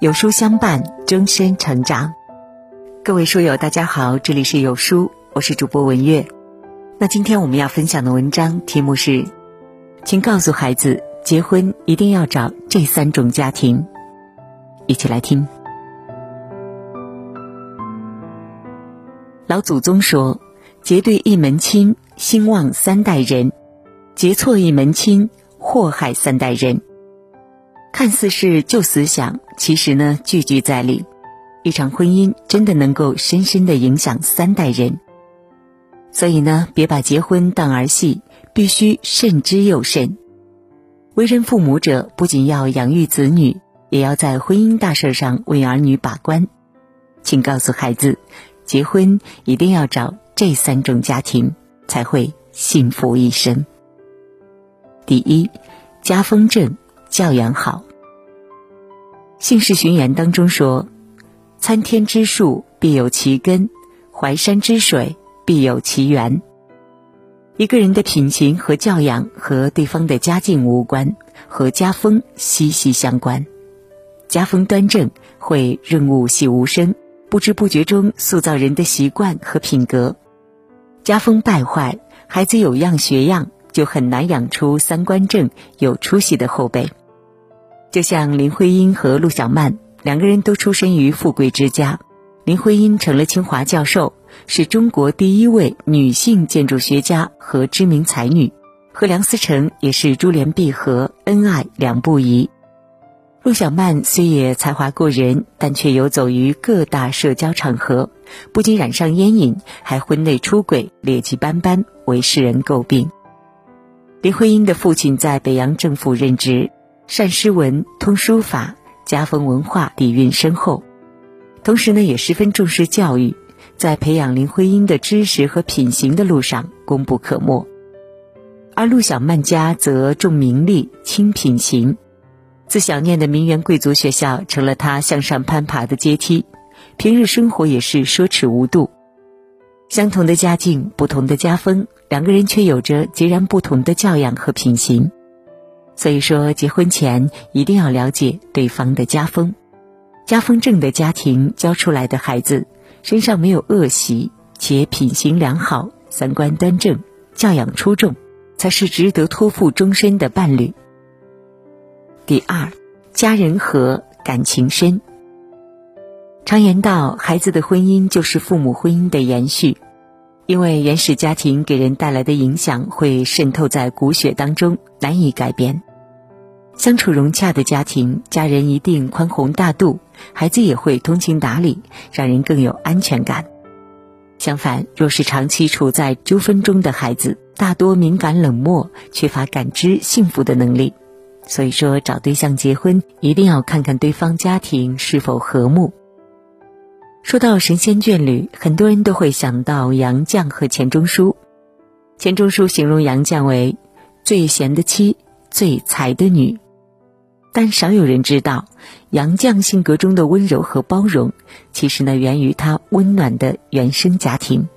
有书相伴，终身成长。各位书友，大家好，这里是有书，我是主播文月。那今天我们要分享的文章题目是：请告诉孩子，结婚一定要找这三种家庭。一起来听。老祖宗说：“结对一门亲，兴旺三代人；结错一门亲，祸害三代人。”看似是旧思想，其实呢，句句在理。一场婚姻真的能够深深的影响三代人。所以呢，别把结婚当儿戏，必须慎之又慎。为人父母者，不仅要养育子女，也要在婚姻大事上为儿女把关。请告诉孩子。结婚一定要找这三种家庭，才会幸福一生。第一，家风正，教养好。《姓氏寻言》当中说：“参天之树必有其根，淮山之水必有其源。”一个人的品行和教养和对方的家境无关，和家风息息相关。家风端正，会润物细无声。不知不觉中塑造人的习惯和品格，家风败坏，孩子有样学样，就很难养出三观正、有出息的后辈。就像林徽因和陆小曼两个人都出身于富贵之家，林徽因成了清华教授，是中国第一位女性建筑学家和知名才女，和梁思成也是珠联璧合，恩爱两不疑。陆小曼虽也才华过人，但却游走于各大社交场合，不仅染上烟瘾，还婚内出轨，劣迹斑斑，为世人诟病。林徽因的父亲在北洋政府任职，善诗文，通书法，家风文化底蕴深厚，同时呢，也十分重视教育，在培养林徽因的知识和品行的路上功不可没。而陆小曼家则重名利，轻品行。自小念的名媛贵族学校成了他向上攀爬的阶梯，平日生活也是奢侈无度。相同的家境，不同的家风，两个人却有着截然不同的教养和品行。所以说，结婚前一定要了解对方的家风。家风正的家庭教出来的孩子，身上没有恶习，且品行良好，三观端正，教养出众，才是值得托付终身的伴侣。第二，家人和，感情深。常言道，孩子的婚姻就是父母婚姻的延续，因为原始家庭给人带来的影响会渗透在骨血当中，难以改变。相处融洽的家庭，家人一定宽宏大度，孩子也会通情达理，让人更有安全感。相反，若是长期处在纠纷中的孩子，大多敏感冷漠，缺乏感知幸福的能力。所以说，找对象结婚一定要看看对方家庭是否和睦。说到神仙眷侣，很多人都会想到杨绛和钱钟书。钱钟书形容杨绛为最贤的妻，最才的女，但少有人知道，杨绛性格中的温柔和包容，其实呢源于她温暖的原生家庭。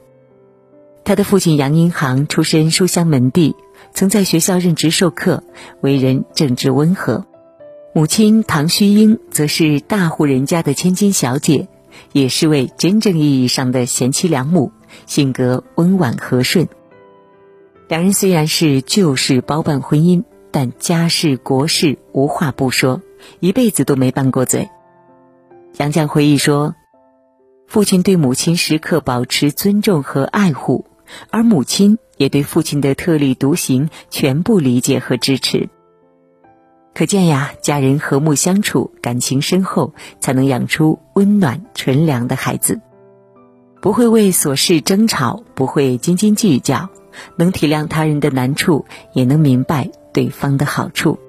他的父亲杨荫行出身书香门第。曾在学校任职授课，为人正直温和。母亲唐须英则是大户人家的千金小姐，也是位真正意义上的贤妻良母，性格温婉和顺。两人虽然是旧式包办婚姻，但家事国事无话不说，一辈子都没拌过嘴。杨绛回忆说：“父亲对母亲时刻保持尊重和爱护，而母亲。”也对父亲的特立独行全部理解和支持。可见呀，家人和睦相处，感情深厚，才能养出温暖纯良的孩子。不会为琐事争吵，不会斤斤计较，能体谅他人的难处，也能明白对方的好处。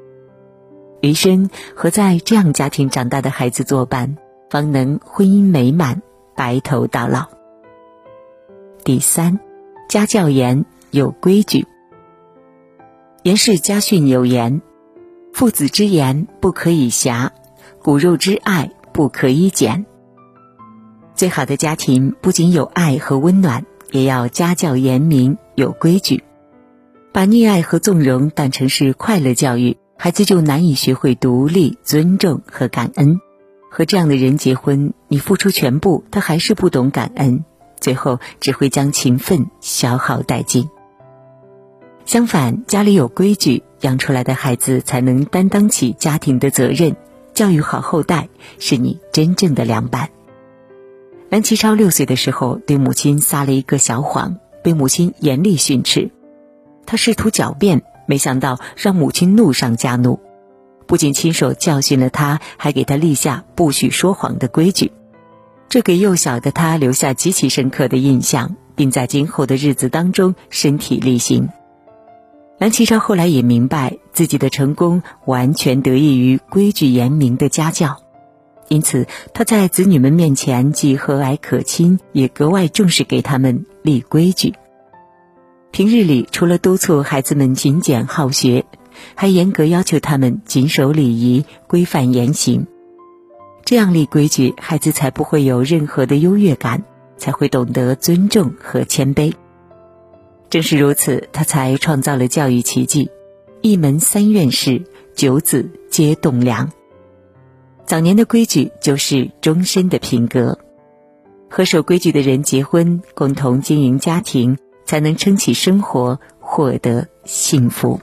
余生和在这样家庭长大的孩子作伴，方能婚姻美满，白头到老。第三，家教严。有规矩。严氏家训有言：“父子之言不可以狭，骨肉之爱不可以减。”最好的家庭不仅有爱和温暖，也要家教严明，有规矩。把溺爱和纵容当成是快乐教育，孩子就难以学会独立、尊重和感恩，和这样的人结婚，你付出全部，他还是不懂感恩，最后只会将情分消耗殆尽。相反，家里有规矩，养出来的孩子才能担当起家庭的责任，教育好后代，是你真正的良伴。梁启超六岁的时候，对母亲撒了一个小谎，被母亲严厉训斥。他试图狡辩，没想到让母亲怒上加怒。不仅亲手教训了他，还给他立下不许说谎的规矩，这给幼小的他留下极其深刻的印象，并在今后的日子当中身体力行。梁启超后来也明白，自己的成功完全得益于规矩严明的家教，因此他在子女们面前既和蔼可亲，也格外重视给他们立规矩。平日里，除了督促孩子们勤俭好学。还严格要求他们谨守礼仪、规范言行，这样立规矩，孩子才不会有任何的优越感，才会懂得尊重和谦卑。正是如此，他才创造了教育奇迹：一门三院士，九子皆栋梁。早年的规矩就是终身的品格，和守规矩的人结婚，共同经营家庭，才能撑起生活，获得幸福。